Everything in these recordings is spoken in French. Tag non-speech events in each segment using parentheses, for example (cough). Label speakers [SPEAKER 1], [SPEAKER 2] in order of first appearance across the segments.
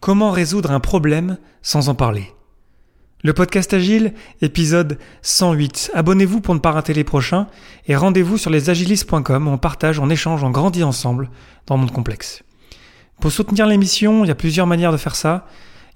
[SPEAKER 1] Comment résoudre un problème sans en parler Le podcast Agile, épisode 108. Abonnez-vous pour ne pas rater les prochains et rendez-vous sur lesagilistes.com où on partage, on échange, on grandit ensemble dans le monde complexe. Pour soutenir l'émission, il y a plusieurs manières de faire ça.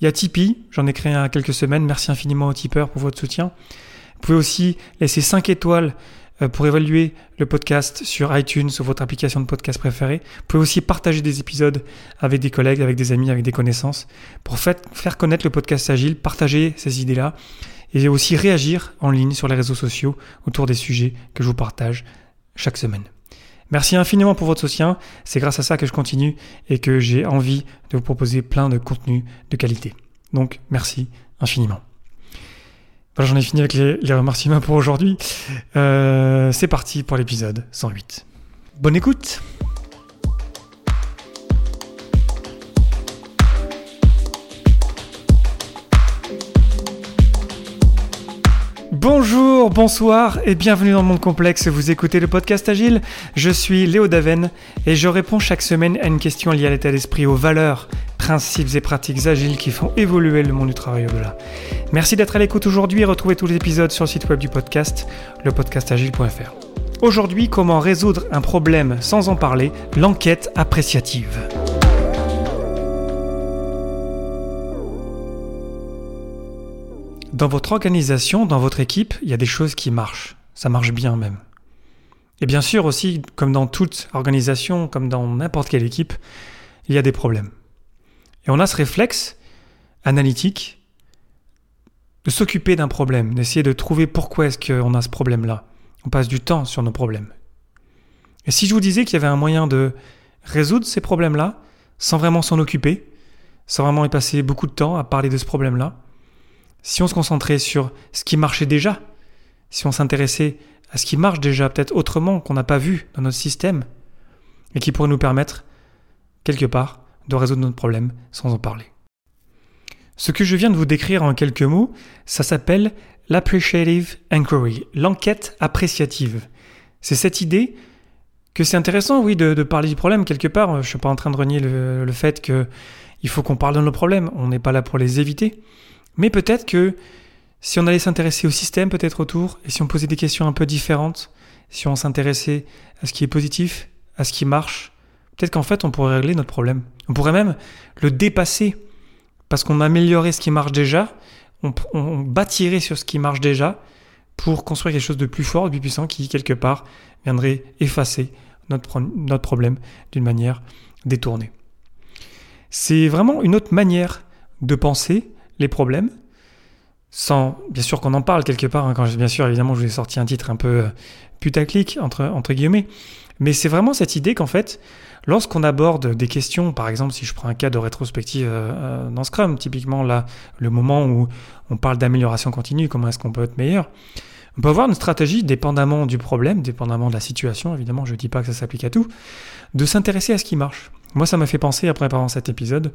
[SPEAKER 1] Il y a Tipeee, j'en ai créé il y a quelques semaines, merci infiniment aux tipeurs pour votre soutien. Vous pouvez aussi laisser 5 étoiles pour évaluer le podcast sur iTunes ou votre application de podcast préférée. Vous pouvez aussi partager des épisodes avec des collègues, avec des amis, avec des connaissances pour faire connaître le podcast Agile, partager ces idées-là et aussi réagir en ligne sur les réseaux sociaux autour des sujets que je vous partage chaque semaine. Merci infiniment pour votre soutien. C'est grâce à ça que je continue et que j'ai envie de vous proposer plein de contenus de qualité. Donc, merci infiniment. Voilà, j'en ai fini avec les, remerciements pour aujourd'hui. Euh, c'est parti pour l'épisode 108. Bonne écoute Bonjour, bonsoir et bienvenue dans mon complexe. Vous écoutez le podcast Agile. Je suis Léo Daven et je réponds chaque semaine à une question liée à l'état d'esprit, aux valeurs, principes et pratiques agiles qui font évoluer le monde du travail au-delà. Merci d'être à l'écoute aujourd'hui et retrouvez tous les épisodes sur le site web du podcast, lepodcastagile.fr. Aujourd'hui, comment résoudre un problème sans en parler, l'enquête appréciative. Dans votre organisation, dans votre équipe, il y a des choses qui marchent. Ça marche bien même. Et bien sûr aussi, comme dans toute organisation, comme dans n'importe quelle équipe, il y a des problèmes. Et on a ce réflexe analytique de s'occuper d'un problème, d'essayer de trouver pourquoi est-ce qu'on a ce problème-là. On passe du temps sur nos problèmes. Et si je vous disais qu'il y avait un moyen de résoudre ces problèmes-là, sans vraiment s'en occuper, sans vraiment y passer beaucoup de temps à parler de ce problème-là, si on se concentrait sur ce qui marchait déjà, si on s'intéressait à ce qui marche déjà peut-être autrement qu'on n'a pas vu dans notre système, et qui pourrait nous permettre, quelque part, de résoudre notre problème sans en parler. Ce que je viens de vous décrire en quelques mots, ça s'appelle l'appreciative inquiry, l'enquête appréciative. C'est cette idée que c'est intéressant, oui, de, parler du problème quelque part. Je ne suis pas en train de renier le, le fait qu'il faut qu'on parle de nos problèmes. On n'est pas là pour les éviter. Mais peut-être que si on allait s'intéresser au système peut-être autour, et si on posait des questions un peu différentes, si on s'intéressait à ce qui est positif, à ce qui marche, peut-être qu'en fait on pourrait régler notre problème. On pourrait même le dépasser parce qu'on améliorait ce qui marche déjà, on, bâtirait sur ce qui marche déjà pour construire quelque chose de plus fort, de plus puissant qui quelque part viendrait effacer notre, problème d'une manière détournée. C'est vraiment une autre manière de penser les problèmes, sans bien sûr qu'on en parle quelque part, hein, bien sûr évidemment je vous ai sorti un titre un peu euh, putaclic entre guillemets, mais c'est vraiment cette idée qu'en fait, lorsqu'on aborde des questions, par exemple, si je prends un cas de rétrospective euh, euh, dans Scrum, typiquement là, le moment où on parle d'amélioration continue, comment est-ce qu'on peut être meilleur, on peut avoir une stratégie, dépendamment du problème, dépendamment de la situation, évidemment, je ne dis pas que ça s'applique à tout, de s'intéresser à ce qui marche. Moi, ça m'a fait penser, après préparant cet épisode,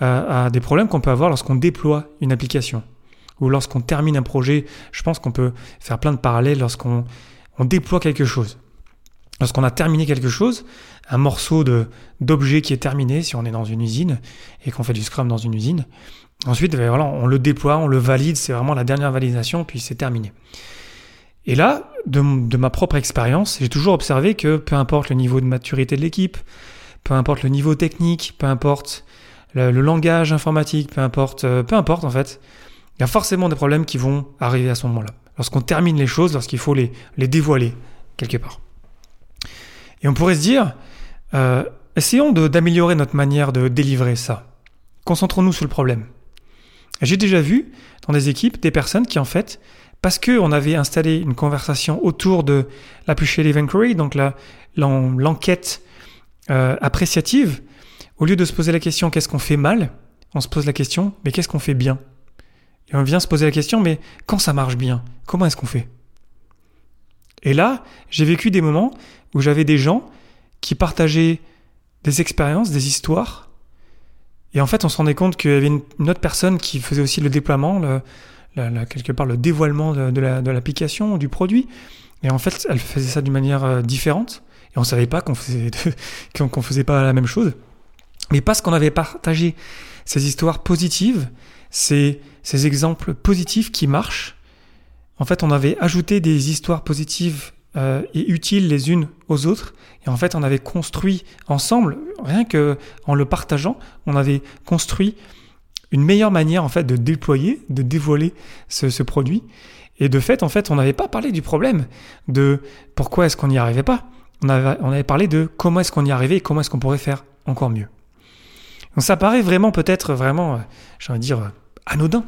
[SPEAKER 1] à des problèmes qu'on peut avoir lorsqu'on déploie une application ou lorsqu'on termine un projet. Je pense qu'on peut faire plein de parallèles lorsqu'on on déploie quelque chose. Lorsqu'on a terminé quelque chose, un morceau d'objet qui est terminé, si on est dans une usine et qu'on fait du Scrum dans une usine, ensuite ben on le déploie, on le valide, c'est vraiment la dernière validation, puis c'est terminé. Et là, de, ma propre expérience, j'ai toujours observé que peu importe le niveau de maturité de l'équipe, peu importe le niveau technique, peu importe le, langage informatique, peu importe, euh, peu importe en fait, il y a forcément des problèmes qui vont arriver à ce moment-là. Lorsqu'on termine les choses, lorsqu'il faut les dévoiler quelque part. Et on pourrait se dire, euh, essayons d'améliorer notre manière de délivrer ça. Concentrons-nous sur le problème. J'ai déjà vu dans des équipes des personnes qui en fait, parce qu'on avait installé une conversation autour de l'appreciative inquiry, donc l'enquête euh, appréciative, au lieu de se poser la question qu'est-ce qu'on fait mal, on se pose la question mais qu'est-ce qu'on fait bien? Et on vient se poser la question mais quand ça marche bien, comment est-ce qu'on fait? Et là, j'ai vécu des moments où j'avais des gens qui partageaient des expériences, des histoires, et en fait on se rendait compte qu'il y avait une, autre personne qui faisait aussi le déploiement, le, quelque part le dévoilement de, l'application, du produit, et en fait elle faisait ça d'une manière euh, différente, et on savait pas qu'on faisait, (laughs) qu'on faisait pas la même chose. Mais parce qu'on avait partagé ces histoires positives, ces exemples positifs qui marchent, en fait, on avait ajouté des histoires positives euh, et utiles les unes aux autres. Et en fait, on avait construit ensemble, rien que en le partageant, on avait construit une meilleure manière en fait de déployer, de dévoiler ce, produit. Et de fait, en fait, on n'avait pas parlé du problème de pourquoi est-ce qu'on n'y arrivait pas. On avait, parlé de comment est-ce qu'on y arrivait et comment est-ce qu'on pourrait faire encore mieux. Donc ça paraît vraiment peut-être vraiment, euh, j'ai envie de dire, euh, anodin,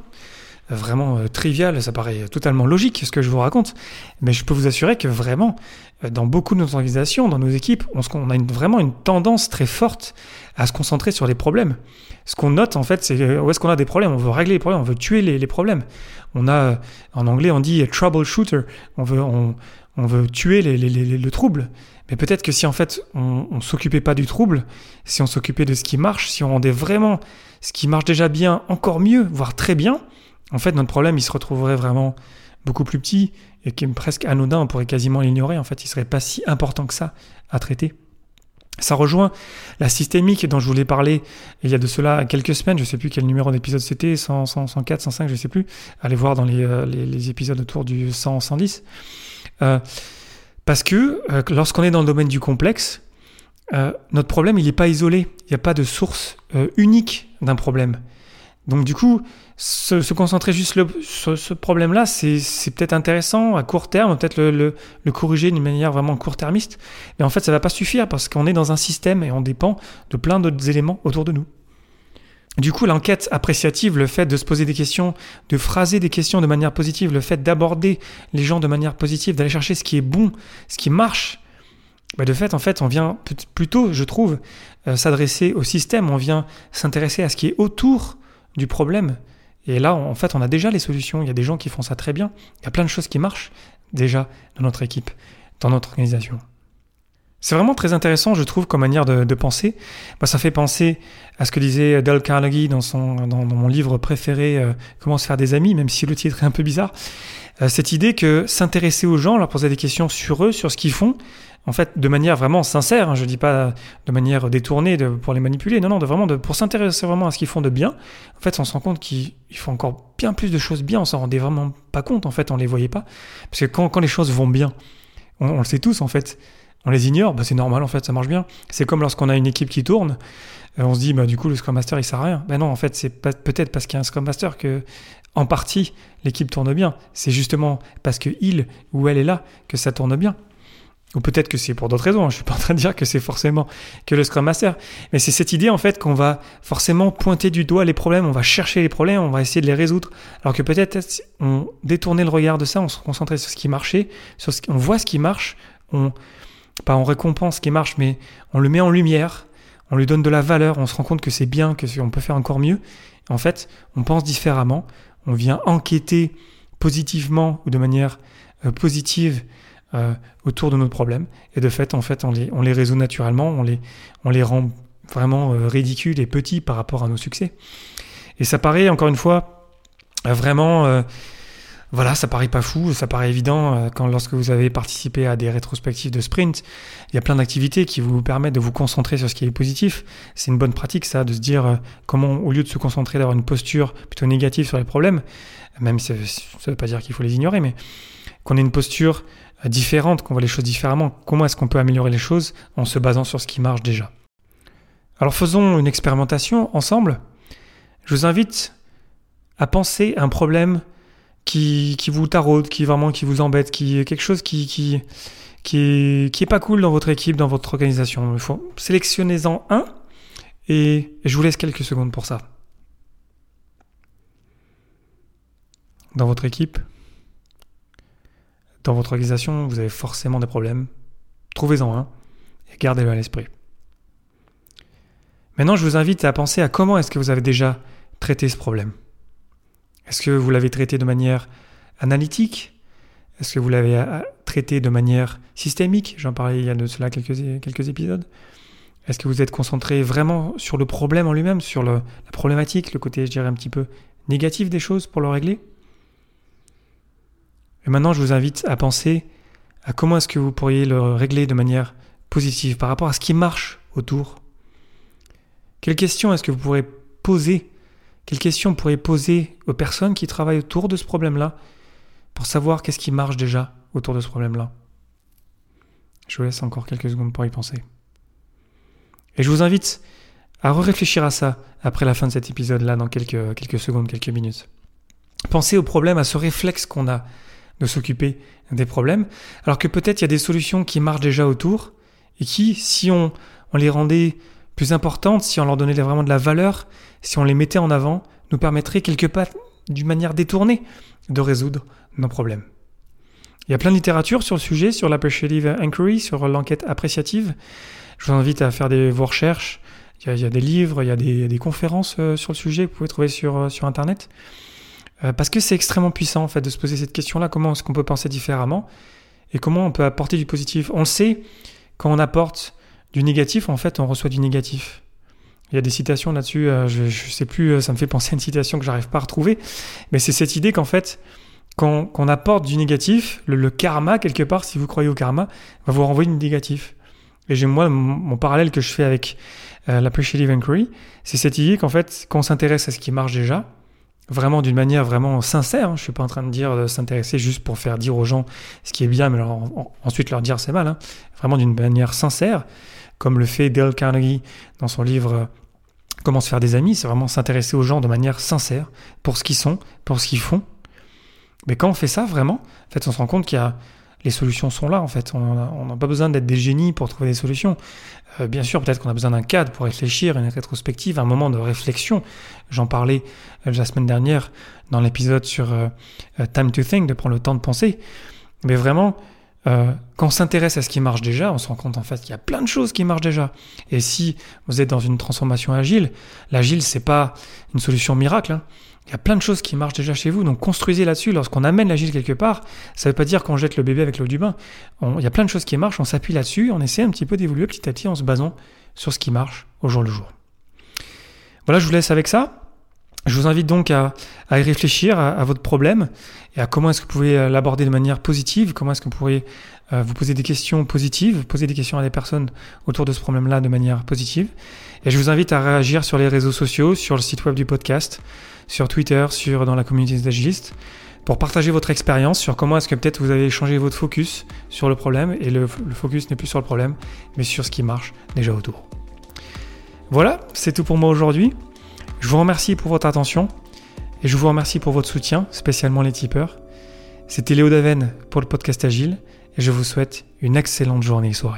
[SPEAKER 1] vraiment trivial, ça paraît totalement logique ce que je vous raconte, mais je peux vous assurer que vraiment, dans beaucoup de nos organisations, dans nos équipes, on, a vraiment une tendance très forte à se concentrer sur les problèmes. Ce qu'on note en fait, c'est où est-ce qu'on a des problèmes, on veut régler les problèmes, on veut tuer les, problèmes. On a, en anglais, on dit troubleshooter, on veut, on, veut tuer le trouble. Mais peut-être que si en fait on, on s'occupait pas du trouble, si on s'occupait de ce qui marche, si on rendait vraiment ce qui marche déjà bien encore mieux, voire très bien, en fait notre problème il se retrouverait vraiment beaucoup plus petit et qui est presque anodin, on pourrait quasiment l'ignorer. En fait, il serait pas si important que ça à traiter. Ça rejoint la systémique dont je voulais parler il y a de cela quelques semaines, je sais plus quel numéro d'épisode c'était, 100, 104, 105, je sais plus. Allez voir dans les, euh, épisodes autour du 100, 110. Euh, parce que euh, lorsqu'on est dans le domaine du complexe, notre problème, il n'est pas isolé. Il n'y a pas de source unique d'un problème. Donc du coup, se, concentrer juste sur ce problème-là, c'est peut-être intéressant à court terme, peut-être le, corriger d'une manière vraiment court-termiste, mais en fait ça ne va pas suffire parce qu'on est dans un système et on dépend de plein d'autres éléments autour de nous. Du coup, l'enquête appréciative, le fait de se poser des questions, de phraser des questions de manière positive, le fait d'aborder les gens de manière positive, d'aller chercher ce qui est bon, ce qui marche, bah de fait, en fait, on vient plutôt, je trouve, euh, s'adresser au système, on vient s'intéresser à ce qui est autour du problème. Et là, en fait, on a déjà les solutions. Il y a des gens qui font ça très bien. Il y a plein de choses qui marchent déjà dans notre équipe, dans notre organisation. C'est vraiment très intéressant, je trouve, comme manière de, penser. Ça fait penser à ce que disait Dale Carnegie dans, son, dans, mon livre préféré, euh, Comment se faire des amis, même si le titre est un peu bizarre. Euh, cette idée que s'intéresser aux gens, leur poser des questions sur eux, sur ce qu'ils font, en fait, de manière vraiment sincère, hein, je dis pas de manière détournée de, pour les manipuler, non, non, de vraiment de, pour s'intéresser vraiment à ce qu'ils font de bien, en fait, on se rend compte qu'ils font encore bien plus de choses bien, on s'en rendait vraiment pas compte, en fait, on les voyait pas. Parce que quand, quand les choses vont bien, on, on le sait tous, en fait, on les ignore, bah c'est normal en fait, ça marche bien. C'est comme lorsqu'on a une équipe qui tourne, euh, on se dit bah du coup le Scrum Master il sert à rien. Ben non, en fait c'est peut-être parce qu'il y a un Scrum Master que en partie l'équipe tourne bien. C'est justement parce que il ou elle est là que ça tourne bien. Ou peut-être que c'est pour d'autres raisons. Hein. Je suis pas en train de dire que c'est forcément que le Scrum Master, mais c'est cette idée en fait qu'on va forcément pointer du doigt les problèmes, on va chercher les problèmes, on va essayer de les résoudre. Alors que peut-être on détournait le regard de ça, on se concentrait sur ce qui marchait, sur ce, on voit ce qui marche, on pas on récompense ce qui marche, mais on le met en lumière, on lui donne de la valeur, on se rend compte que c'est bien, que on peut faire encore mieux. En fait, on pense différemment, on vient enquêter positivement ou de manière euh, positive euh, autour de nos problèmes, et de fait, en fait, on les, on les résout naturellement, on les, on les rend vraiment euh, ridicules et petits par rapport à nos succès. Et ça paraît, encore une fois, vraiment voilà, ça paraît pas fou, ça paraît évident euh, quand lorsque vous avez participé à des rétrospectives de sprint, il y a plein d'activités qui vous permettent de vous concentrer sur ce qui est positif. C'est une bonne pratique ça, de se dire euh, comment au lieu de se concentrer d'avoir une posture plutôt négative sur les problèmes, même si ça ne veut pas dire qu'il faut les ignorer, mais qu'on ait une posture euh, différente, qu'on voit les choses différemment. Comment est-ce qu'on peut améliorer les choses en se basant sur ce qui marche déjà Alors faisons une expérimentation ensemble. Je vous invite à penser à un problème qui, vous taraude, qui vraiment qui vous embête, qui quelque chose qui, qui, pas cool dans votre équipe, dans votre organisation. Sélectionnez-en un et je vous laisse quelques secondes pour ça. Dans votre équipe, dans votre organisation, vous avez forcément des problèmes. Trouvez-en un et gardez-le à l'esprit. Maintenant, je vous invite à penser à comment est-ce que vous avez déjà traité ce problème. Est-ce que vous l'avez traité de manière analytique? Est-ce que vous l'avez euh, traité de manière systémique? J'en parlais il y a de cela quelques, quelques épisodes. Est-ce que vous êtes concentré vraiment sur le problème en lui-même, sur la problématique, le côté, je dirais, un petit peu négatif des choses pour le régler? Et maintenant, je vous invite à penser à comment est-ce que vous pourriez le régler de manière positive par rapport à ce qui marche autour. Quelles questions est-ce que vous pourrez poser Quelles questions vous pourrez poser aux personnes qui travaillent autour de ce problème-là pour savoir qu'est-ce qui marche déjà autour de ce problème-là? Je vous laisse encore quelques secondes pour y penser. Et je vous invite à réfléchir à ça après la fin de cet épisode-là, dans quelques, quelques secondes, quelques minutes. Pensez au problème, à ce réflexe qu'on a de s'occuper des problèmes, alors que peut-être il y a des solutions qui marchent déjà autour et qui, si on, on les rendait plus importantes, si on leur donnait vraiment de la valeur, si on les mettait en avant, nous permettrait quelque part, d'une manière détournée, de résoudre nos problèmes. Il y a plein de littérature sur le sujet, sur l'appreciative inquiry, sur l'enquête appréciative. Je vous invite à faire des, vos recherches. Il y, a, des livres, il y a des, conférences euh, sur le sujet que vous pouvez trouver sur, euh, sur Internet. Euh, parce que c'est extrêmement puissant en fait de se poser cette question-là, comment est-ce qu'on peut penser différemment? Et comment on peut apporter du positif? On sait, quand on apporte du négatif, en fait, on reçoit du négatif. Il y a des citations là-dessus, je ne sais plus, ça me fait penser à une citation que j'arrive pas à retrouver, mais c'est cette idée qu'en fait, quand, on apporte du négatif, le, karma, quelque part, si vous croyez au karma, va vous renvoyer du négatif. Et j'ai moi, mon, parallèle que je fais avec euh, l'appreciative inquiry, c'est cette idée qu'en fait, quand on s'intéresse à ce qui marche déjà, vraiment d'une manière vraiment sincère, hein, je suis pas en train de dire de s'intéresser juste pour faire dire aux gens ce qui est bien, mais ensuite leur dire c'est mal, hein, vraiment d'une manière sincère, comme le fait Dale Carnegie dans son livre euh, Comment se faire des amis, c'est vraiment s'intéresser aux gens de manière sincère, pour ce qu'ils sont, pour ce qu'ils font, mais quand on fait ça, vraiment, en fait, on se rend compte qu'il y a les solutions sont là en fait. On n'a pas besoin d'être des génies pour trouver des solutions. Euh, bien sûr, peut-être qu'on a besoin d'un cadre pour réfléchir, une rétrospective, un moment de réflexion. J'en parlais euh, la semaine dernière dans l'épisode sur Time to Think, de prendre le temps de penser. Mais vraiment, quand on s'intéresse à ce qui marche déjà, on se rend compte en fait qu'il y a plein de choses qui marchent déjà. Et si vous êtes dans une transformation agile, l'agile c'est pas une solution miracle. Hein. Il y a plein de choses qui marchent déjà chez vous, donc construisez là-dessus. Lorsqu'on amène l'agile quelque part, ça ne veut pas dire qu'on jette le bébé avec l'eau du bain. il y a plein de choses qui marchent, on s'appuie là-dessus, on essaie un petit peu d'évoluer petit à petit en se basant sur ce qui marche au jour le jour. Voilà, je vous laisse avec ça. Je vous invite donc à, y réfléchir à, votre problème et à comment est-ce que vous pouvez euh, l'aborder de manière positive, comment est-ce que vous pourriez euh, vous poser des questions positives, poser des questions à des personnes autour de ce problème-là de manière positive. Et je vous invite à réagir sur les réseaux sociaux, sur le site web du podcast, sur Twitter, sur dans la communauté des pour partager votre expérience sur comment est-ce que peut-être vous avez changé votre focus sur le problème et le, focus n'est plus sur le problème, mais sur ce qui marche déjà autour. Voilà, c'est tout pour moi aujourd'hui. Je vous remercie pour votre attention et je vous remercie pour votre soutien, spécialement les tipeurs. C'était Léo Daven pour le podcast Agile et je vous souhaite une excellente journée et soirée.